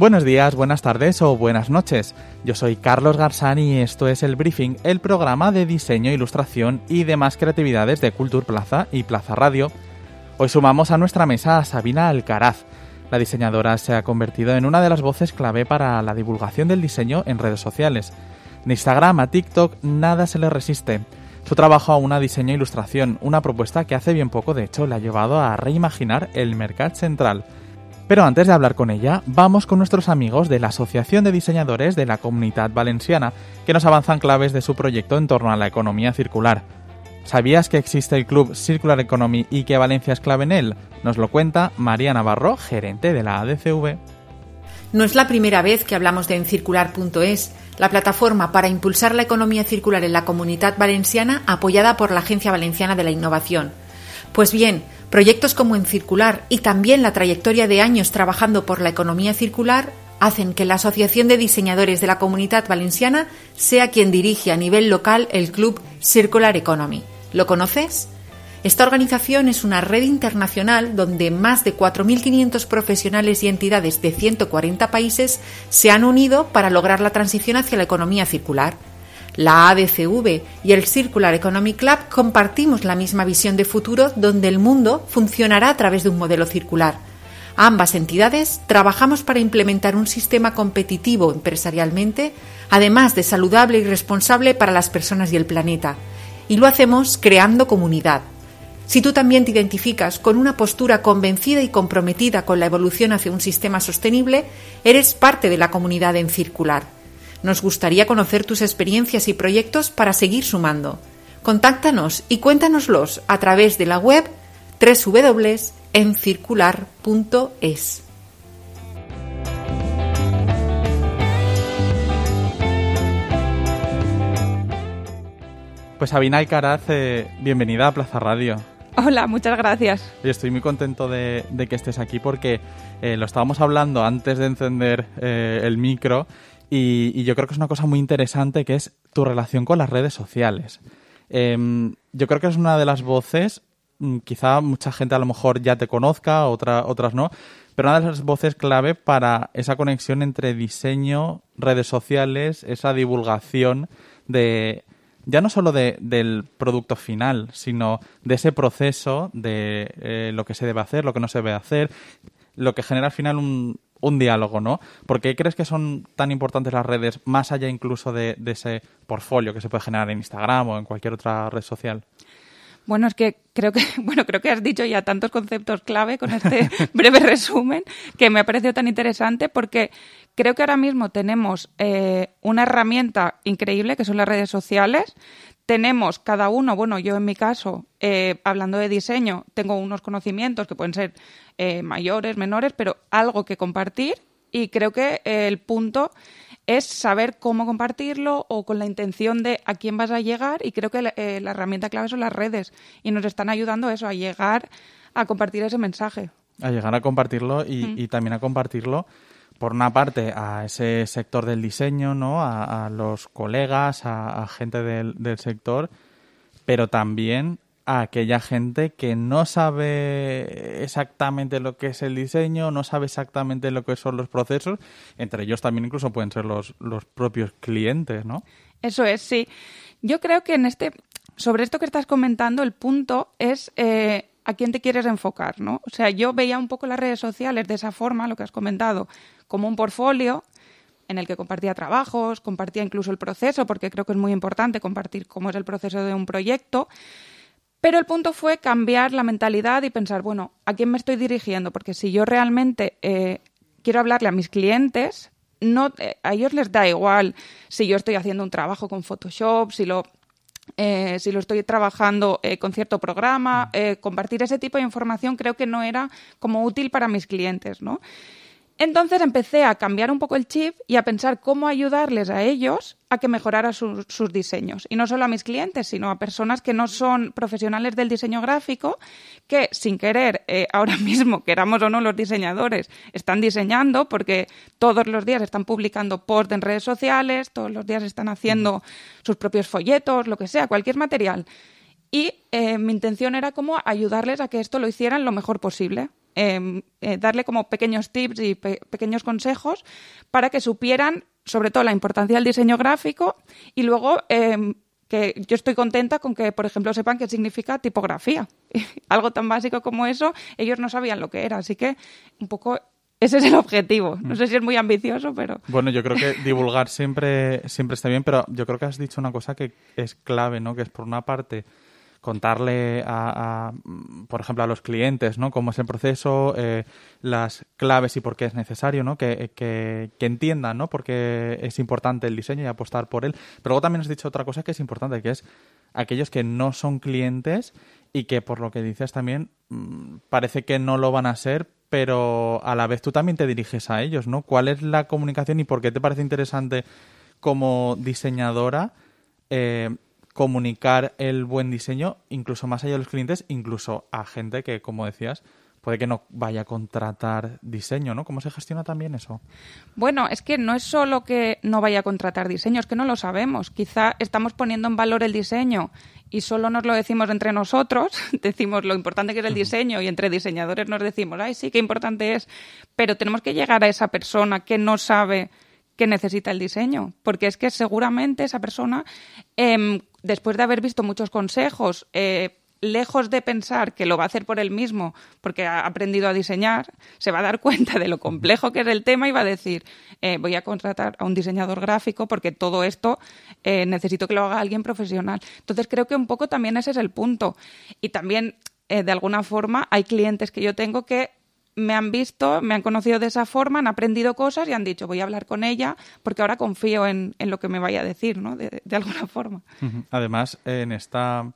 Buenos días, buenas tardes o buenas noches. Yo soy Carlos Garzán y esto es el Briefing, el programa de diseño, ilustración y demás creatividades de Cultur Plaza y Plaza Radio. Hoy sumamos a nuestra mesa a Sabina Alcaraz. La diseñadora se ha convertido en una de las voces clave para la divulgación del diseño en redes sociales. De Instagram a TikTok nada se le resiste. Su trabajo a una diseño ilustración, una propuesta que hace bien poco de hecho le ha llevado a reimaginar el mercado central. Pero antes de hablar con ella, vamos con nuestros amigos de la Asociación de Diseñadores de la Comunidad Valenciana, que nos avanzan claves de su proyecto en torno a la economía circular. ¿Sabías que existe el club Circular Economy y que Valencia es clave en él? Nos lo cuenta María Navarro, gerente de la ADCV. No es la primera vez que hablamos de encircular.es, la plataforma para impulsar la economía circular en la comunidad valenciana apoyada por la Agencia Valenciana de la Innovación. Pues bien, Proyectos como en Circular y también la trayectoria de años trabajando por la economía circular hacen que la Asociación de Diseñadores de la Comunidad Valenciana sea quien dirige a nivel local el club Circular Economy. ¿Lo conoces? Esta organización es una red internacional donde más de 4.500 profesionales y entidades de 140 países se han unido para lograr la transición hacia la economía circular. La ADCV y el Circular Economic Club compartimos la misma visión de futuro donde el mundo funcionará a través de un modelo circular. Ambas entidades trabajamos para implementar un sistema competitivo empresarialmente, además de saludable y responsable para las personas y el planeta. Y lo hacemos creando comunidad. Si tú también te identificas con una postura convencida y comprometida con la evolución hacia un sistema sostenible, eres parte de la comunidad en circular. Nos gustaría conocer tus experiencias y proyectos para seguir sumando. Contáctanos y cuéntanoslos a través de la web www.encircular.es. Pues Sabina Alcaraz, eh, bienvenida a Plaza Radio. Hola, muchas gracias. estoy muy contento de, que estés aquí porque eh, lo estábamos hablando antes de encender eh, el micro y, yo creo que es una cosa muy interesante que es tu relación con las redes sociales. Em, yo creo que es una de las voces, mm, quizá mucha gente a lo mejor ya te conozca, otra, otras no, pero una de las voces clave para esa conexión entre diseño, redes sociales, esa divulgación de ya no solo de, del producto final, sino de ese proceso de eh, lo que se debe hacer, lo que no se debe hacer, lo que genera al final un, un diálogo, ¿no? ¿Por qué crees que son tan importantes las redes, más allá incluso de, ese portfolio que se puede generar en Instagram o en cualquier otra red social? Bueno, es que creo que, bueno, creo que has dicho ya tantos conceptos clave con este breve resumen que me ha parecido tan interesante porque creo que ahora mismo tenemos eh, una herramienta increíble que son las redes sociales tenemos cada uno, bueno, yo en mi caso, eh, hablando de diseño, tengo unos conocimientos que pueden ser eh, mayores, menores, pero algo que compartir y creo que el punto es saber cómo compartirlo o con la intención de a quién vas a llegar y creo que la, eh, herramienta clave son las redes y nos están ayudando eso, a llegar a compartir ese mensaje. A llegar a compartirlo y también a compartirlo por una parte, a ese sector del diseño, ¿no? A, los colegas, a, gente del, sector, pero también a aquella gente que no sabe exactamente lo que es el diseño, no sabe exactamente lo que son los procesos, entre ellos también incluso pueden ser los, los propios clientes, ¿no? Eso es, sí. Yo creo que en este, sobre esto que estás comentando, el punto es eh, a quién te quieres enfocar, ¿no? O sea, yo veía un poco las redes sociales de esa forma, lo que has comentado, como un portfolio en el que compartía trabajos, compartía incluso el proceso, porque creo que es muy importante compartir cómo es el proceso de un proyecto. Pero el punto fue cambiar la mentalidad y pensar, bueno, ¿a quién me estoy dirigiendo? Porque si yo realmente eh, quiero hablarle a mis clientes, no, eh, a ellos les da igual si yo estoy haciendo un trabajo con Photoshop, si lo eh, si lo estoy trabajando eh, con cierto programa, mm. eh, compartir ese tipo de información creo que no era como útil para mis clientes, ¿no? Entonces empecé a cambiar un poco el chip y a pensar cómo ayudarles a ellos a que mejoraran sus diseños. Y no solo a mis clientes, sino a personas que no son profesionales del diseño gráfico, que sin querer, eh, ahora mismo, queramos o no los diseñadores, están diseñando porque todos los días están publicando posts en redes sociales, todos los días están haciendo sus propios folletos, lo que sea, cualquier material. Y eh, mi intención era como ayudarles a que esto lo hicieran lo mejor posible. Em, eh, darle como pequeños tips y pequeños consejos para que supieran sobre todo la importancia del diseño gráfico y luego em, que yo estoy contenta con que, por ejemplo, sepan qué significa tipografía. Algo tan básico como eso, ellos no sabían lo que era, así que un poco ese es el objetivo. No sé si es muy ambicioso, pero... Bueno, yo creo que divulgar siempre, siempre está bien, pero yo creo que has dicho una cosa que es clave, ¿no? Que es por una parte contarle a, por ejemplo, a los clientes, ¿no? Cómo es el proceso, eh, las claves y por qué es necesario, ¿no? Que, que, entiendan, ¿no? Porque es importante el diseño y apostar por él. Pero luego también has dicho otra cosa que es importante, que es aquellos que no son clientes y que por lo que dices también mm, parece que no lo van a ser, pero a la vez tú también te diriges a ellos, ¿no? ¿Cuál es la comunicación y por qué te parece interesante como diseñadora eh, comunicar el buen diseño incluso más allá de los clientes, incluso a gente que, como decías, puede que no vaya a contratar diseño, ¿no? ¿Cómo se gestiona también eso? Bueno, es que no es solo que no vaya a contratar diseño, es que no lo sabemos. Quizá estamos poniendo en valor el diseño y solo nos lo decimos entre nosotros, decimos lo importante que es el diseño y entre diseñadores nos decimos, ay, sí, qué importante es, pero tenemos que llegar a esa persona que no sabe que necesita el diseño, porque es que seguramente esa persona, em, después de haber visto muchos consejos, eh, lejos de pensar que lo va a hacer por él mismo porque ha aprendido a diseñar, se va a dar cuenta de lo complejo que es el tema y va a decir, eh, voy a contratar a un diseñador gráfico porque todo esto eh, necesito que lo haga alguien profesional. Entonces creo que un poco también ese es el punto. Y también, de alguna forma, hay clientes que yo tengo que me han visto, me han conocido de esa forma, han aprendido cosas y han dicho, voy a hablar con ella porque ahora confío en, lo que me vaya a decir, ¿no? De, de alguna forma. Además, en esta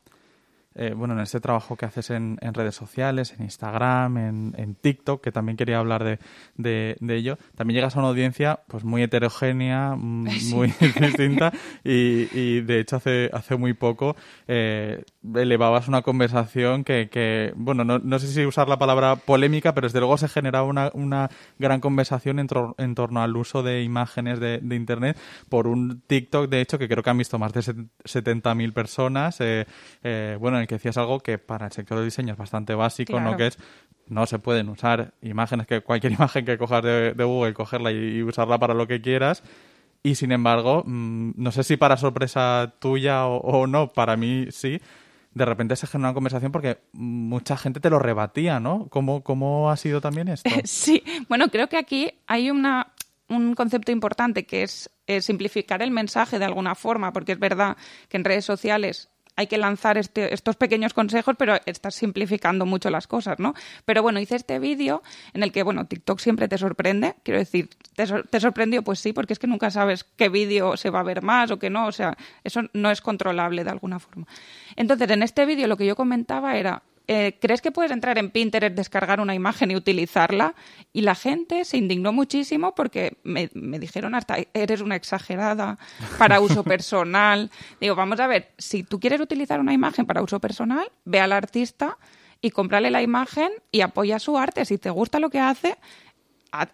eh, bueno, en este trabajo que haces en, redes sociales, en Instagram, en, TikTok, que también quería hablar de, de, ello, también llegas a una audiencia pues muy heterogénea, mm, muy distinta y, de hecho hace, hace muy poco eh, elevabas una conversación que, que bueno, no, no, sé si usar la palabra polémica, pero desde luego se generaba una, una gran conversación en, en, torno al uso de imágenes de, de, Internet por un TikTok, de hecho, que creo que han visto más de 70.000 personas. Eh, eh, bueno, que decías algo que para el sector del diseño es bastante básico, ¿no? Que es no se pueden usar imágenes que cualquier imagen que cojas de, Google, cogerla y, usarla para lo que quieras. Y sin embargo, mm, no sé si para sorpresa tuya o, no, para mí sí, de repente se genera una conversación porque mucha gente te lo rebatía, ¿no? ¿Cómo, cómo ha sido también esto? Sí, bueno, creo que aquí hay una, un concepto importante que es simplificar el mensaje de alguna forma, porque es verdad que en redes sociales hay que lanzar este, estos pequeños consejos, pero estás simplificando mucho las cosas, ¿no? Pero bueno, hice este vídeo en el que, bueno, TikTok siempre te sorprende. Quiero decir, ¿te, ¿te sorprendió? Pues sí, porque es que nunca sabes qué vídeo se va a ver más o qué no. O sea, eso no es controlable de alguna forma. Entonces, en este vídeo lo que yo comentaba era, eh, ¿crees que puedes entrar en Pinterest, descargar una imagen y utilizarla? Y la gente se indignó muchísimo porque me, dijeron hasta, eres una exagerada para uso personal. Digo, vamos a ver, si tú quieres utilizar una imagen para uso personal, ve al artista y cómprale la imagen y apoya su arte. Si te gusta lo que hace,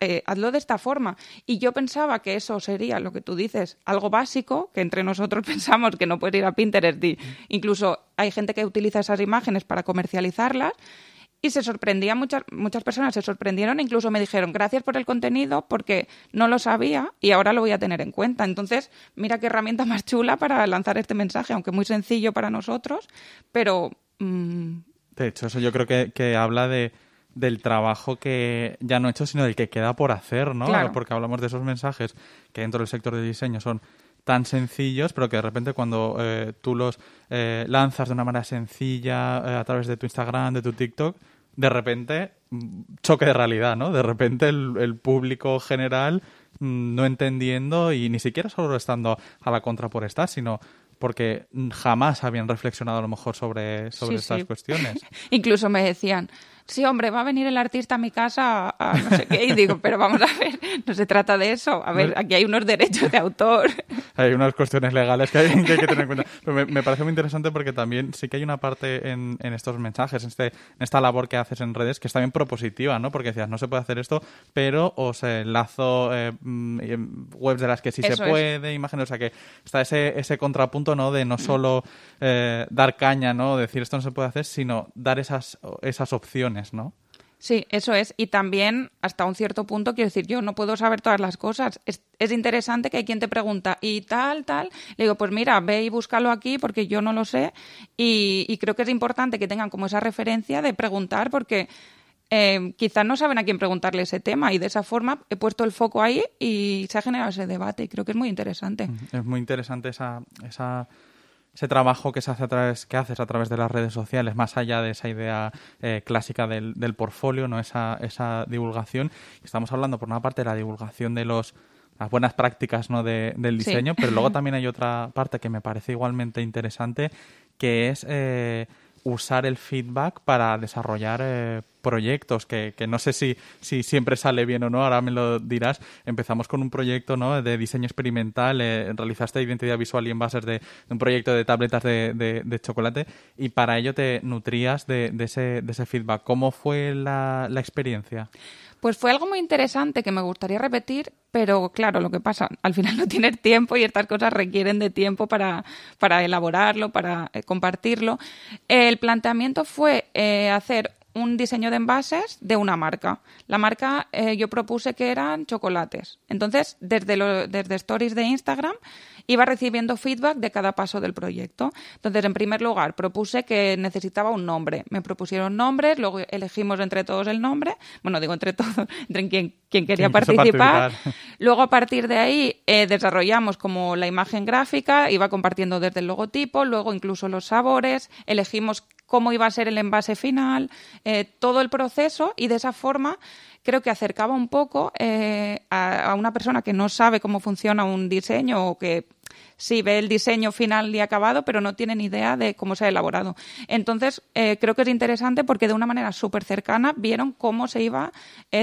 eh, hazlo de esta forma. Y yo pensaba que eso sería lo que tú dices, algo básico, que entre nosotros pensamos que no puedes ir a Pinterest incluso hay gente que utiliza esas imágenes para comercializarlas. Y se sorprendía, muchas, muchas personas se sorprendieron, incluso me dijeron, gracias por el contenido, porque no lo sabía y ahora lo voy a tener en cuenta. Entonces, mira qué herramienta más chula para lanzar este mensaje, aunque muy sencillo para nosotros, pero... Mm, de hecho, eso yo creo que habla de, del trabajo que ya no he hecho, sino del que queda por hacer, ¿no? Porque hablamos de esos mensajes que dentro del sector de diseño son tan sencillos, pero que de repente cuando eh, tú los eh, lanzas de una manera sencilla eh, a través de tu Instagram, de tu TikTok, de repente mm, choque de realidad, ¿no? De repente el, público general mm, no entendiendo y ni siquiera solo estando a la contra por estar, sino porque jamás habían reflexionado a lo mejor sobre, sobre estas cuestiones. Incluso me decían, sí, hombre, va a venir el artista a mi casa a, no sé qué, y digo, pero vamos a ver, no se trata de eso. A ver, aquí hay unos derechos de autor. Hay unas cuestiones legales que hay que, tener en cuenta. Pero me, parece muy interesante porque también sí que hay una parte en, estos mensajes, en, este, en esta labor que haces en redes, que es también propositiva, ¿no? Porque decías, no se puede hacer esto, pero os enlazo eh, mm, webs de las que sí se puede, imágenes, o sea que está ese, ese contrapunto, ¿no? De no solo eh, dar caña, ¿no? Decir esto no se puede hacer, sino dar esas, esas opciones, ¿no? Sí, eso es. Y también, hasta un cierto punto, quiero decir, yo no puedo saber todas las cosas. Es, interesante que hay quien te pregunta, ¿y tal, tal? Le digo, pues mira, ve y búscalo aquí porque yo no lo sé. Y, creo que es importante que tengan como esa referencia de preguntar porque eh, quizás no saben a quién preguntarle ese tema. Y de esa forma he puesto el foco ahí y se ha generado ese debate. Y creo que es muy interesante. Es muy interesante esa... esa ese trabajo que se hace a través que haces a través de las redes sociales más allá de esa idea eh, clásica del, del portfolio no esa, esa divulgación. Estamos hablando por una parte de la divulgación de los las buenas prácticas ¿no? de, del diseño pero luego también hay otra parte que me parece igualmente interesante que es eh, usar el feedback para desarrollar eh, proyectos que, que, no sé si, si siempre sale bien o no, ahora me lo dirás. Empezamos con un proyecto ¿no? de diseño experimental, eh, realizaste identidad visual y envases de, de un proyecto de tabletas de, de, chocolate y para ello te nutrías de, ese, ese feedback. ¿Cómo fue la, la experiencia? Pues fue algo muy interesante que me gustaría repetir, pero claro, lo que pasa, al final no tienes tiempo y estas cosas requieren de tiempo para, para elaborarlo, para eh, compartirlo. El planteamiento fue eh, hacer un diseño de envases de una marca. La marca eh, yo propuse que eran chocolates. Entonces, desde, lo, desde stories de Instagram iba recibiendo feedback de cada paso del proyecto. Entonces, en primer lugar, propuse que necesitaba un nombre. Me propusieron nombres, luego elegimos entre todos el nombre. Bueno, digo entre todos, entre quien, quien quería participar. Luego, a partir de ahí, eh, desarrollamos como la imagen gráfica, iba compartiendo desde el logotipo, luego incluso los sabores, elegimos cómo iba a ser el envase final, eh, todo el proceso y de esa forma creo que acercaba un poco eh, a, una persona que no sabe cómo funciona un diseño o que sí ve el diseño final y acabado, pero no tiene ni idea de cómo se ha elaborado. Entonces, eh, creo que es interesante porque de una manera súper cercana vieron cómo se iba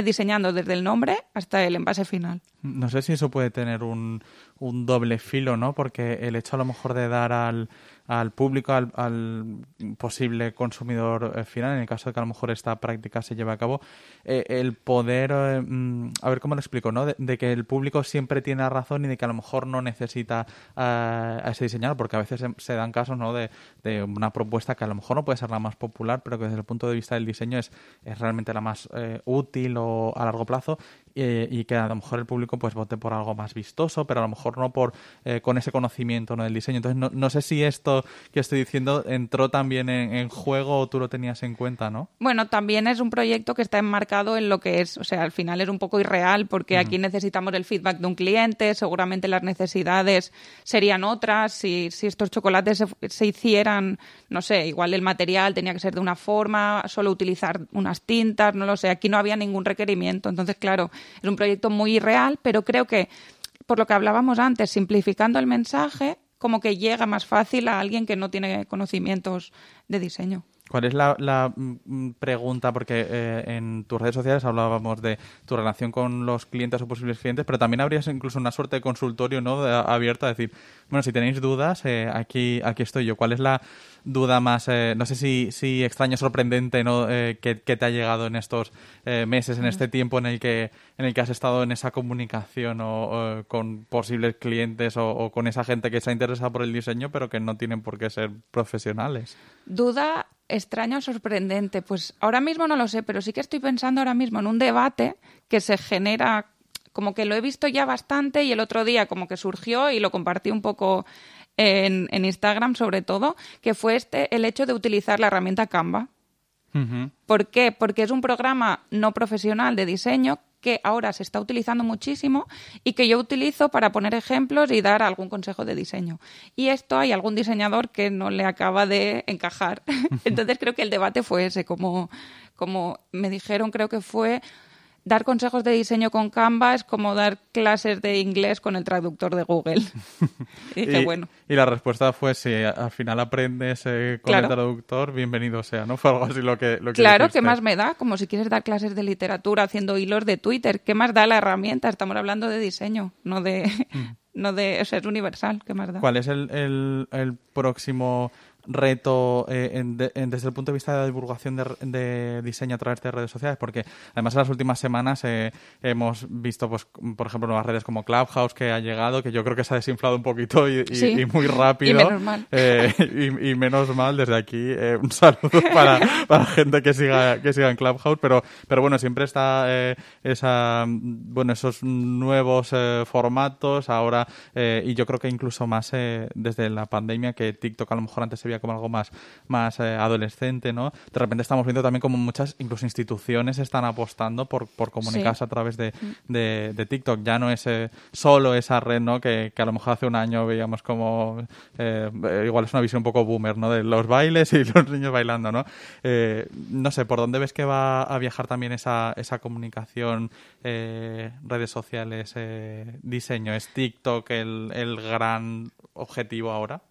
diseñando desde el nombre hasta el envase final. No sé si eso puede tener un, un doble filo, ¿no? Porque el hecho a lo mejor de dar al al público, al, posible consumidor eh, final, en el caso de que a lo mejor esta práctica se lleve a cabo, eh, el poder, eh, mm, a ver cómo lo explico, ¿no? De, que el público siempre tiene razón y de que a lo mejor no necesita a ese diseñador, porque a veces se, dan casos, ¿no? De, de, una propuesta que a lo mejor no puede ser la más popular, pero que desde el punto de vista del diseño es, es realmente la más útil o a largo plazo y que a lo mejor el público pues vote por algo más vistoso, pero a lo mejor no por con ese conocimiento ¿no? del diseño. Entonces no, no sé si esto que estoy diciendo entró también en, juego o tú lo tenías en cuenta, ¿no? Bueno, también es un proyecto que está enmarcado en lo que es, o sea, al final es un poco irreal porque aquí necesitamos el feedback de un cliente, seguramente las necesidades serían otras, si, si estos chocolates se, hicieran, no sé, igual el material tenía que ser de una forma, solo utilizar unas tintas, no lo sé, aquí no había ningún requerimiento, entonces claro, es un proyecto muy irreal, pero creo que por lo que hablábamos antes, simplificando el mensaje, como que llega más fácil a alguien que no tiene conocimientos de diseño. ¿Cuál es la, mm, pregunta? Porque eh, en tus redes sociales hablábamos de tu relación con los clientes o posibles clientes, pero también habrías incluso una suerte de consultorio ¿no? abierto a decir, bueno, si tenéis dudas, eh, aquí, aquí estoy yo. ¿Cuál es la duda más, eh, no sé si, si extraño, sorprendente, ¿no? que, te ha llegado en estos meses, en este tiempo en el que, en el que has estado en esa comunicación o, con posibles clientes o, o con esa gente que se ha interesado por el diseño, pero que no tienen por qué ser profesionales? Duda extraña o sorprendente? Pues ahora mismo no lo sé, pero sí que estoy pensando ahora mismo en un debate que se genera, como que lo he visto ya bastante y el otro día como que surgió y lo compartí un poco en, Instagram sobre todo, que fue este el hecho de utilizar la herramienta Canva. ¿Por qué? Porque es un programa no profesional de diseño que ahora se está utilizando muchísimo y que yo utilizo para poner ejemplos y dar algún consejo de diseño. Y esto hay algún diseñador que no le acaba de encajar. Entonces creo que el debate fue ese, como, como me dijeron, creo que fue dar consejos de diseño con Canva es como dar clases de inglés con el traductor de Google. y, bueno. y la respuesta fue si al final aprendes eh, con el traductor, bienvenido sea, ¿no? Fue algo así lo que... Lo claro, ¿qué más me da? Como si quieres dar clases de literatura haciendo hilos de Twitter. ¿Qué más da la herramienta? Estamos hablando de diseño, no de... Mm. no de... O es universal, ¿qué más da? ¿Cuál es el, el, el próximo reto eh, desde el punto de vista de la divulgación de, diseño a través de redes sociales, porque además en las últimas semanas eh, hemos visto, pues, por ejemplo, nuevas redes como Clubhouse que ha llegado, que yo creo que se ha desinflado un poquito y, muy rápido. Y menos mal. Eh, y, menos mal, desde aquí, un saludo para, para gente que siga, que siga en Clubhouse, pero, pero bueno, siempre está esa, bueno, esos nuevos formatos ahora, y yo creo que incluso más desde la pandemia, que TikTok a lo mejor antes se veía como algo más, más eh, adolescente, ¿no? De repente estamos viendo también como muchas, incluso instituciones están apostando por, por comunicarse a través de, de, TikTok. Ya no es eh, solo esa red, ¿no? Que, que, a lo mejor hace un año veíamos como, eh, igual es una visión un poco boomer, ¿no? De los bailes y los niños bailando, ¿no? no sé, ¿por dónde ves que va a viajar también esa, esa comunicación, redes sociales, diseño? ¿Es TikTok el, el gran objetivo ahora?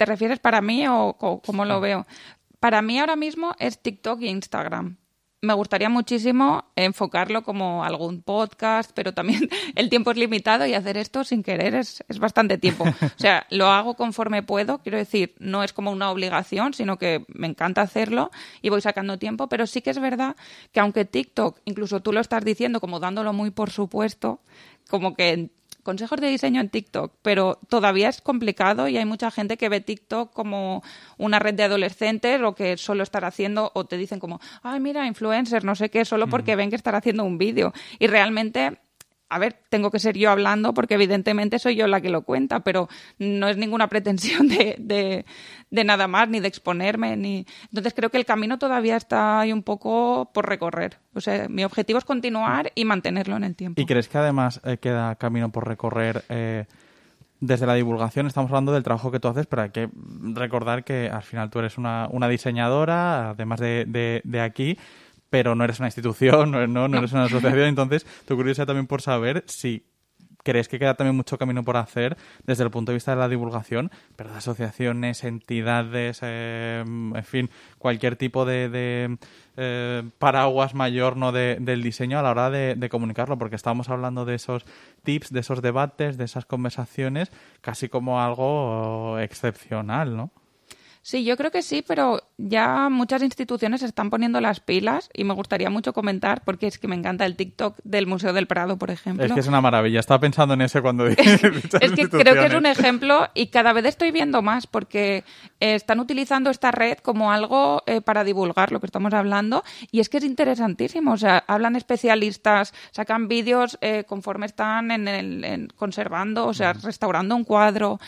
¿Te refieres para mí o, cómo lo veo? Para mí ahora mismo es TikTok e Instagram me gustaría muchísimo enfocarlo como algún podcast, pero también el tiempo es limitado y hacer esto sin querer es, es, bastante tiempo. O sea, lo hago conforme puedo, quiero decir, no es como una obligación, sino que me encanta hacerlo y voy sacando tiempo, pero sí que es verdad que aunque TikTok, incluso tú lo estás diciendo como dándolo muy por supuesto, como que consejos de diseño en TikTok, pero todavía es complicado y hay mucha gente que ve TikTok como una red de adolescentes o que solo estar haciendo o te dicen como, ay, mira, influencer, no sé qué, solo porque ven que estar haciendo un vídeo. Y realmente a ver, tengo que ser yo hablando porque evidentemente soy yo la que lo cuenta, pero no es ninguna pretensión de, de, nada más, ni de exponerme, ni... Entonces creo que el camino todavía está ahí un poco por recorrer. O sea, mi objetivo es continuar y mantenerlo en el tiempo. ¿Y crees que además eh, queda camino por recorrer? Eh, desde la divulgación estamos hablando del trabajo que tú haces, pero hay que recordar que al final tú eres una, una diseñadora, además de, de aquí, pero no eres una institución, no, no, eres una asociación. Entonces, tu curiosidad también por saber si crees que queda también mucho camino por hacer desde el punto de vista de la divulgación, pero de asociaciones, entidades, eh, en fin, cualquier tipo de, eh, paraguas mayor no del diseño a la hora de, de, comunicarlo, porque estamos hablando de esos tips, de esos debates, de esas conversaciones, casi como algo excepcional, ¿no? Sí, yo creo que sí, pero ya muchas instituciones están poniendo las pilas y me gustaría mucho comentar porque es que me encanta el TikTok del Museo del Prado, por ejemplo. Es que es una maravilla. Estaba pensando en ese cuando dije. es que creo que es un ejemplo y cada vez estoy viendo más porque eh, están utilizando esta red como algo eh, para divulgar lo que estamos hablando y es que es interesantísimo. O sea, hablan especialistas, sacan vídeos eh, conforme están en el, conservando, o sea, restaurando un cuadro,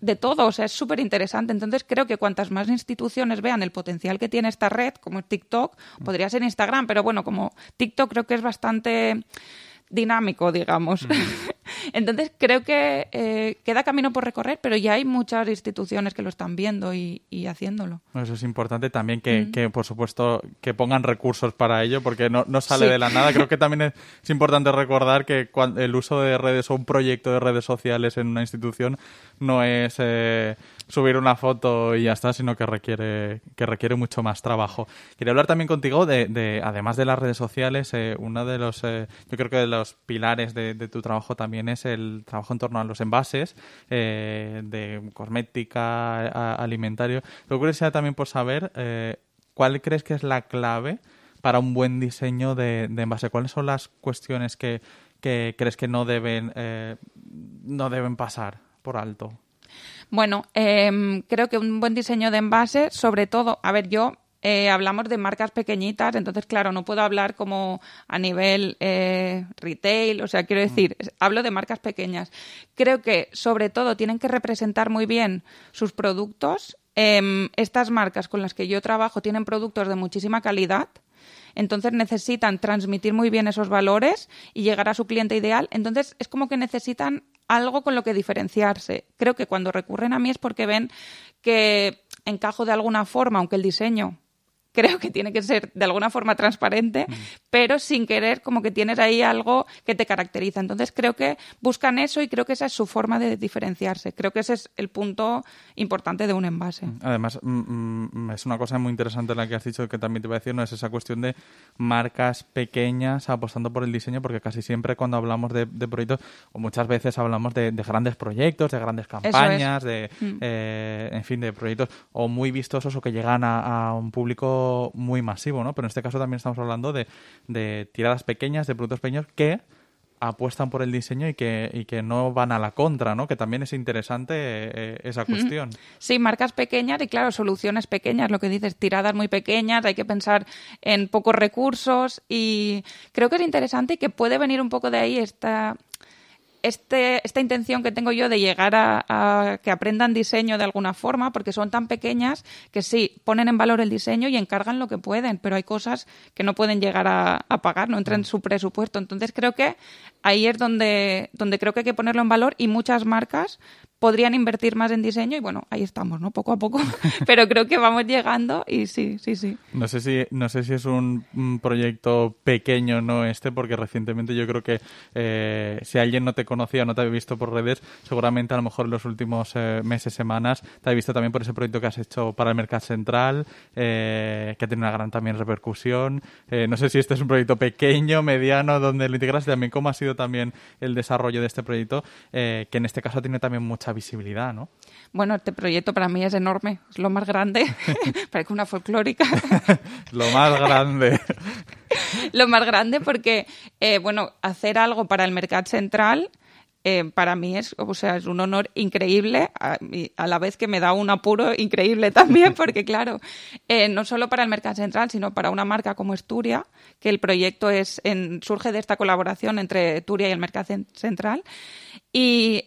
de todo, o sea, es súper interesante. Entonces creo que cuantas más instituciones vean el potencial que tiene esta red, como TikTok, podría ser Instagram, pero bueno, como TikTok creo que es bastante dinámico, digamos. Entonces creo que eh, queda camino por recorrer, pero ya hay muchas instituciones que lo están viendo y, haciéndolo. Eso es importante también que, por supuesto, que pongan recursos para ello, porque no, sale de la nada. Creo que también es, importante recordar que el uso de redes o un proyecto de redes sociales en una institución no es eh, subir una foto y ya está, sino que requiere, que requiere mucho más trabajo. Quería hablar también contigo de, además de las redes sociales, eh, uno de los, yo creo que de los pilares de tu trabajo también es el trabajo en torno a los envases eh, de cosmética, alimentario. Lo que también por saber eh, cuál crees que es la clave para un buen diseño de, envase. ¿Cuáles son las cuestiones que, crees que no deben, eh, no deben pasar por alto? Bueno, em, creo que un buen diseño de envase, sobre todo, a ver, yo eh, hablamos de marcas pequeñitas, entonces, claro, no puedo hablar como a nivel eh, retail, o sea, quiero decir, hablo de marcas pequeñas. Creo que, sobre todo, tienen que representar muy bien sus productos. Em, estas marcas con las que yo trabajo tienen productos de muchísima calidad, entonces necesitan transmitir muy bien esos valores y llegar a su cliente ideal. Entonces, es como que necesitan algo con lo que diferenciarse. Creo que cuando recurren a mí es porque ven que encajo de alguna forma, aunque el diseño creo que tiene que ser de alguna forma transparente, mm. pero sin querer como que tienes ahí algo que te caracteriza. Entonces creo que buscan eso y creo que esa es su forma de diferenciarse. Creo que ese es el punto importante de un envase. Mm. Además, mm, es una cosa muy interesante la que has dicho que también te voy a decir, no es esa cuestión de marcas pequeñas apostando por el diseño, porque casi siempre cuando hablamos de, proyectos, o muchas veces hablamos de, grandes proyectos, de grandes campañas, de, eh, en fin, de proyectos o muy vistosos o que llegan a un público muy masivo, ¿no? Pero en este caso también estamos hablando de, de tiradas pequeñas, de productos pequeños que apuestan por el diseño y que, y que no van a la contra, ¿no? Que también es interesante eh, esa cuestión. Sí, marcas pequeñas y claro, soluciones pequeñas, lo que dices, tiradas muy pequeñas, hay que pensar en pocos recursos y creo que es interesante y que puede venir un poco de ahí esta este, esta intención que tengo yo de llegar a, que aprendan diseño de alguna forma, porque son tan pequeñas que sí, ponen en valor el diseño y encargan lo que pueden, pero hay cosas que no pueden llegar a, pagar, no entran en su presupuesto. Entonces creo que ahí es donde, donde creo que hay que ponerlo en valor y muchas marcas podrían invertir más en diseño y bueno, ahí estamos, ¿no? Poco a poco, pero creo que vamos llegando y sí, sí, sí. No sé si, no sé si es un, proyecto pequeño, ¿no? Este, porque recientemente yo creo que eh, si alguien no te conocía, no te había visto por redes, seguramente a lo mejor en los últimos eh, meses, semanas, te ha visto también por ese proyecto que has hecho para el Mercado Central, eh, que tiene una gran también repercusión. no sé si este es un proyecto pequeño, mediano, donde lo integras y también cómo ha sido también el desarrollo de este proyecto, que en este caso tiene también mucha visibilidad, ¿no? Bueno, este proyecto para mí es enorme, es lo más grande, parece una folclórica. lo más grande. lo más grande porque, eh, bueno, hacer algo para el mercado central eh, para mí es, o sea, es un honor increíble, a, la vez que me da un apuro increíble también, porque claro, eh, no solo para el mercado central, sino para una marca como Esturia, que el proyecto es en, surge de esta colaboración entre Turia y el mercado central. Y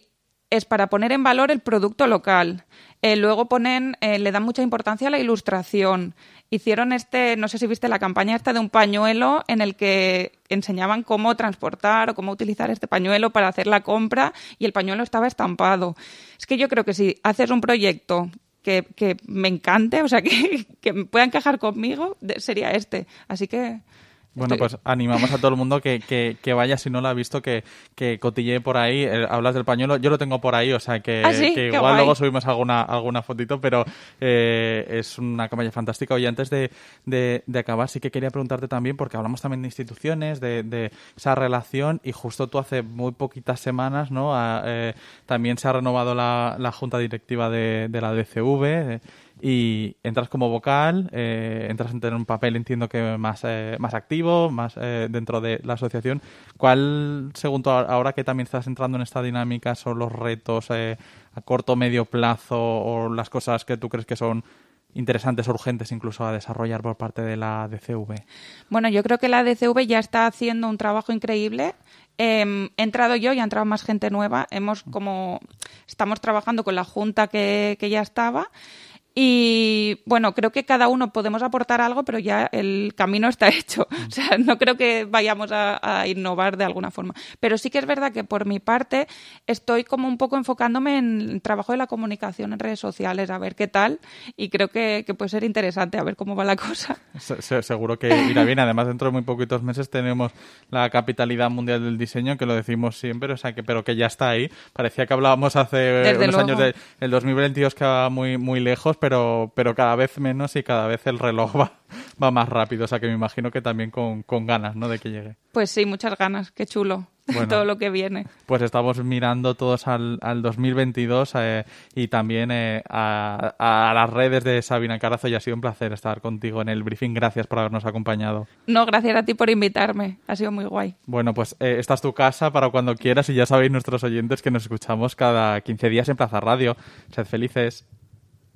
es para poner en valor el producto local. Eh, luego ponen, eh, le dan mucha importancia a la ilustración. Hicieron este, no sé si viste la campaña esta de un pañuelo en el que enseñaban cómo transportar o cómo utilizar este pañuelo para hacer la compra y el pañuelo estaba estampado. Es que yo creo que si haces un proyecto que, que me encante, o sea, que, que pueda encajar conmigo, sería este. Así que bueno, pues animamos a todo el mundo que, que, que, vaya, si no lo ha visto, que, que cotille por ahí. Eh, hablas del pañuelo, yo lo tengo por ahí, o sea que, ¿Ah, igual luego subimos alguna, alguna fotito, pero eh, es una campaña fantástica. Oye, antes de, de, acabar, sí que quería preguntarte también, porque hablamos también de instituciones, de, de esa relación, y justo tú hace muy poquitas semanas, ¿no? eh, también se ha renovado la, la junta directiva de, de la DCV y entras como vocal, eh, entras en tener un papel, entiendo que más, eh, más activo, más eh, dentro de la asociación. ¿Cuál, según tú, ahora que también estás entrando en esta dinámica, son los retos a corto o medio plazo o las cosas que tú crees que son interesantes, urgentes incluso a desarrollar por parte de la DCV? Bueno, yo creo que la DCV ya está haciendo un trabajo increíble. Em, he entrado yo y ha entrado más gente nueva. Hemos como estamos trabajando con la junta que, que ya estaba y bueno, creo que cada uno podemos aportar algo, pero ya el camino está hecho. O sea, no creo que vayamos a, innovar de alguna forma. Pero sí que es verdad que por mi parte estoy como un poco enfocándome en el trabajo de la comunicación en redes sociales, a ver qué tal. Y creo que, puede ser interesante, a ver cómo va la cosa. seguro que irá bien. Además, dentro de muy poquitos meses tenemos la capitalidad mundial del diseño, que lo decimos siempre, o sea, que, pero que ya está ahí. Parecía que hablábamos hace unos años del 2022 que va muy, muy lejos pero, pero cada vez menos y cada vez el reloj va, va más rápido. O sea que me imagino que también con, con ganas, ¿no? De que llegue. Pues sí, muchas ganas. Qué chulo. todo lo que viene. Pues estamos mirando todos al, al 2022 eh, y también eh, a, a, las redes de Sabina Carazo y ha sido un placer estar contigo en el briefing. Gracias por habernos acompañado. No, gracias a ti por invitarme. Ha sido muy guay. Bueno, pues eh, esta es tu casa para cuando quieras y ya sabéis nuestros oyentes que nos escuchamos cada 15 días en Plaza Radio. Sed felices.